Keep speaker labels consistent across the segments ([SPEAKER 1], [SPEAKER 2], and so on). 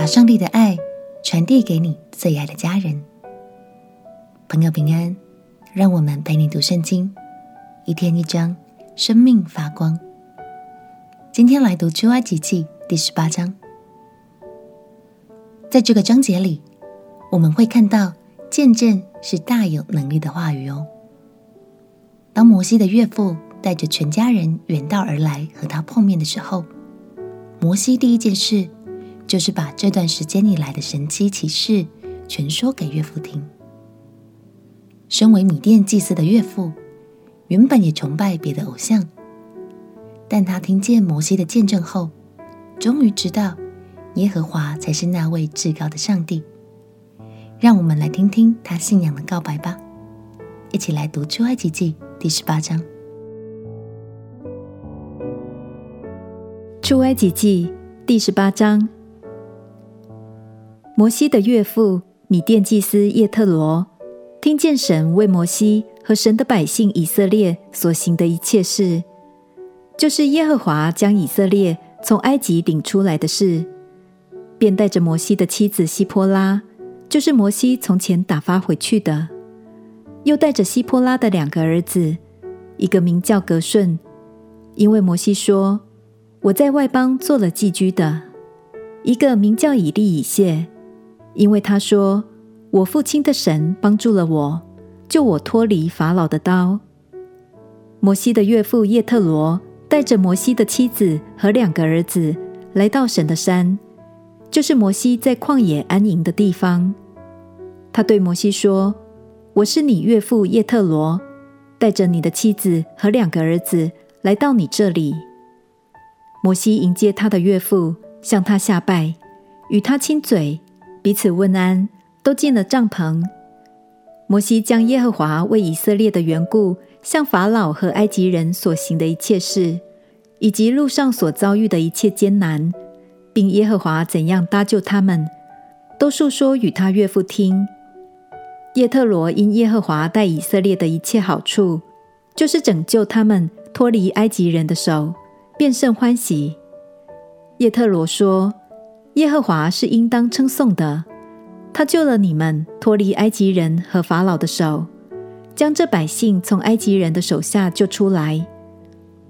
[SPEAKER 1] 把上帝的爱传递给你最爱的家人。朋友平安，让我们陪你读圣经，一天一章，生命发光。今天来读出埃及记第十八章。在这个章节里，我们会看到见证是大有能力的话语哦。当摩西的岳父带着全家人远道而来和他碰面的时候，摩西第一件事就是把这段时间以来的神奇奇事全说给岳父听。身为米甸祭司的岳父，原本也崇拜别的偶像，但他听见摩西的见证后，终于知道。耶和华才是那位至高的上帝。让我们来听听他信仰的告白吧。一起来读出埃及记第十八章。
[SPEAKER 2] 出埃及记第十八章。摩西的岳父米甸祭司叶特罗听见神为摩西和神的百姓以色列所行的一切事，就是耶和华将以色列从埃及领出来的事。便带着摩西的妻子西波拉，就是摩西从前打发回去的，又带着西波拉的两个儿子，一个名叫革顺，因为摩西说我在外邦做了寄居的；一个名叫以利以谢，因为他说我父亲的神帮助了我，救我脱离法老的刀。摩西的岳父叶特罗带着摩西的妻子和两个儿子来到神的山。就是摩西在旷野安营的地方。他对摩西说：“我是你岳父叶特罗，带着你的妻子和两个儿子来到你这里。”摩西迎接他的岳父，向他下拜，与他亲嘴，彼此问安，都进了帐篷。摩西将耶和华为以色列的缘故向法老和埃及人所行的一切事，以及路上所遭遇的一切艰难。并耶和华怎样搭救他们，都述说与他岳父听。叶特罗因耶和华待以色列的一切好处，就是拯救他们脱离埃及人的手，便甚欢喜。叶特罗说：“耶和华是应当称颂的，他救了你们脱离埃及人和法老的手，将这百姓从埃及人的手下救出来。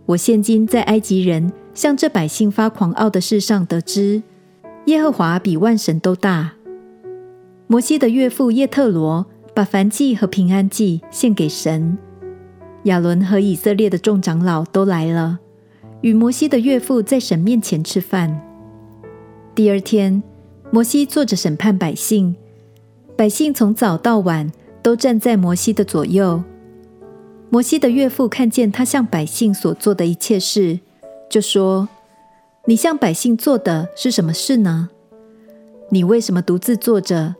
[SPEAKER 2] 我现今在埃及人。”向这百姓发狂傲的事上得知，耶和华比万神都大。摩西的岳父叶特罗把燔祭和平安祭献给神。亚伦和以色列的众长老都来了，与摩西的岳父在神面前吃饭。第二天，摩西坐着审判百姓，百姓从早到晚都站在摩西的左右。摩西的岳父看见他向百姓所做的一切事。就说：“你向百姓做的是什么事呢？你为什么独自坐着？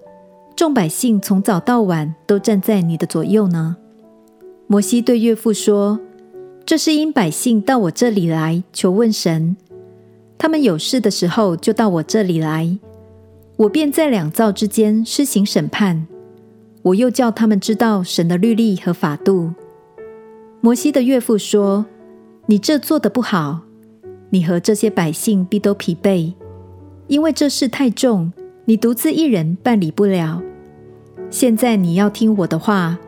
[SPEAKER 2] 众百姓从早到晚都站在你的左右呢？”摩西对岳父说：“这是因百姓到我这里来求问神，他们有事的时候就到我这里来，我便在两造之间施行审判。我又叫他们知道神的律例和法度。”摩西的岳父说：“你这做得不好。”你和这些百姓必都疲惫，因为这事太重，你独自一人办理不了。现在你要听我的话，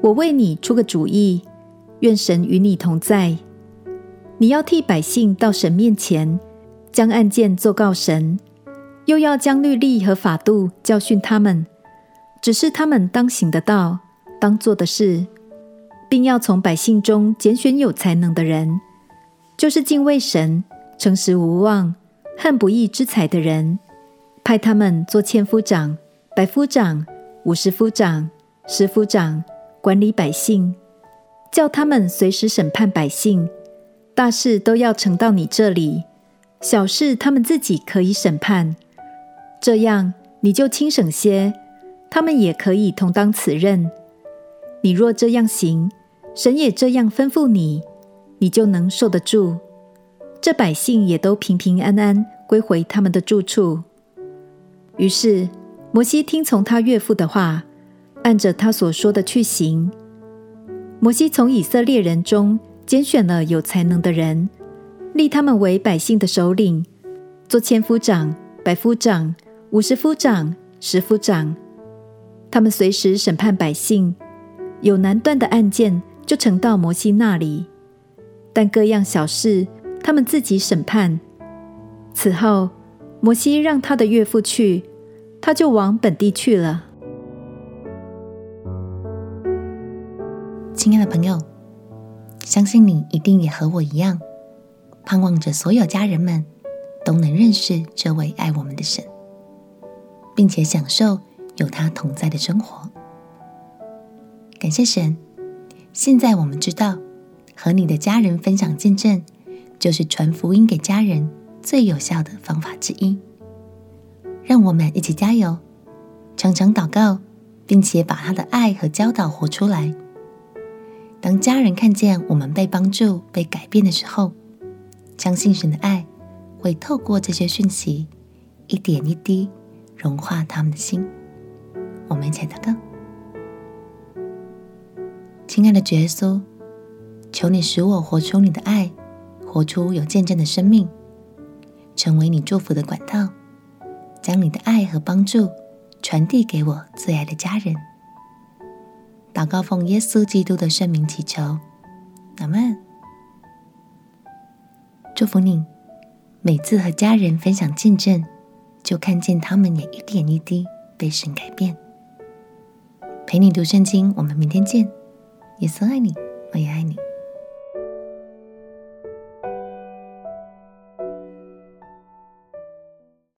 [SPEAKER 2] 我为你出个主意，愿神与你同在。你要替百姓到神面前，将案件奏告神，又要将律例和法度教训他们，指示他们当行的道，当做的事，并要从百姓中拣选有才能的人。就是敬畏神、诚实无妄、恨不义之财的人，派他们做千夫长、百夫长、五十夫长、十夫长，管理百姓，叫他们随时审判百姓。大事都要呈到你这里，小事他们自己可以审判。这样你就轻省些，他们也可以同当此任。你若这样行，神也这样吩咐你。你就能受得住，这百姓也都平平安安归回他们的住处。于是摩西听从他岳父的话，按着他所说的去行。摩西从以色列人中拣选了有才能的人，立他们为百姓的首领，做千夫长、百夫长、五十夫长、十夫长，他们随时审判百姓，有难断的案件就呈到摩西那里，但各样小事他们自己审判。此后，摩西让他的岳父去，他就往本地去了。
[SPEAKER 1] 亲爱的朋友，相信你一定也和我一样，盼望着所有家人们都能认识这位爱我们的神，并且享受有他同在的生活。感谢神，现在我们知道，和你的家人分享见证，就是传福音给家人最有效的方法之一。让我们一起加油，常常祷告，并且把他的爱和教导活出来。当家人看见我们被帮助、被改变的时候，相信神的爱会透过这些讯息，一点一滴融化他们的心。我们一起来祷告：亲爱的主耶稣，求你使我活出你的爱，活出有见证的生命，成为你祝福的管道，将你的爱和帮助传递给我最爱的家人。祷告奉耶稣基督的圣名祈求，阿门。祝福你，每次和家人分享见证，就看见他们也一点一滴被神改变。陪你读圣经，我们明天见。耶稣爱你，我也爱你。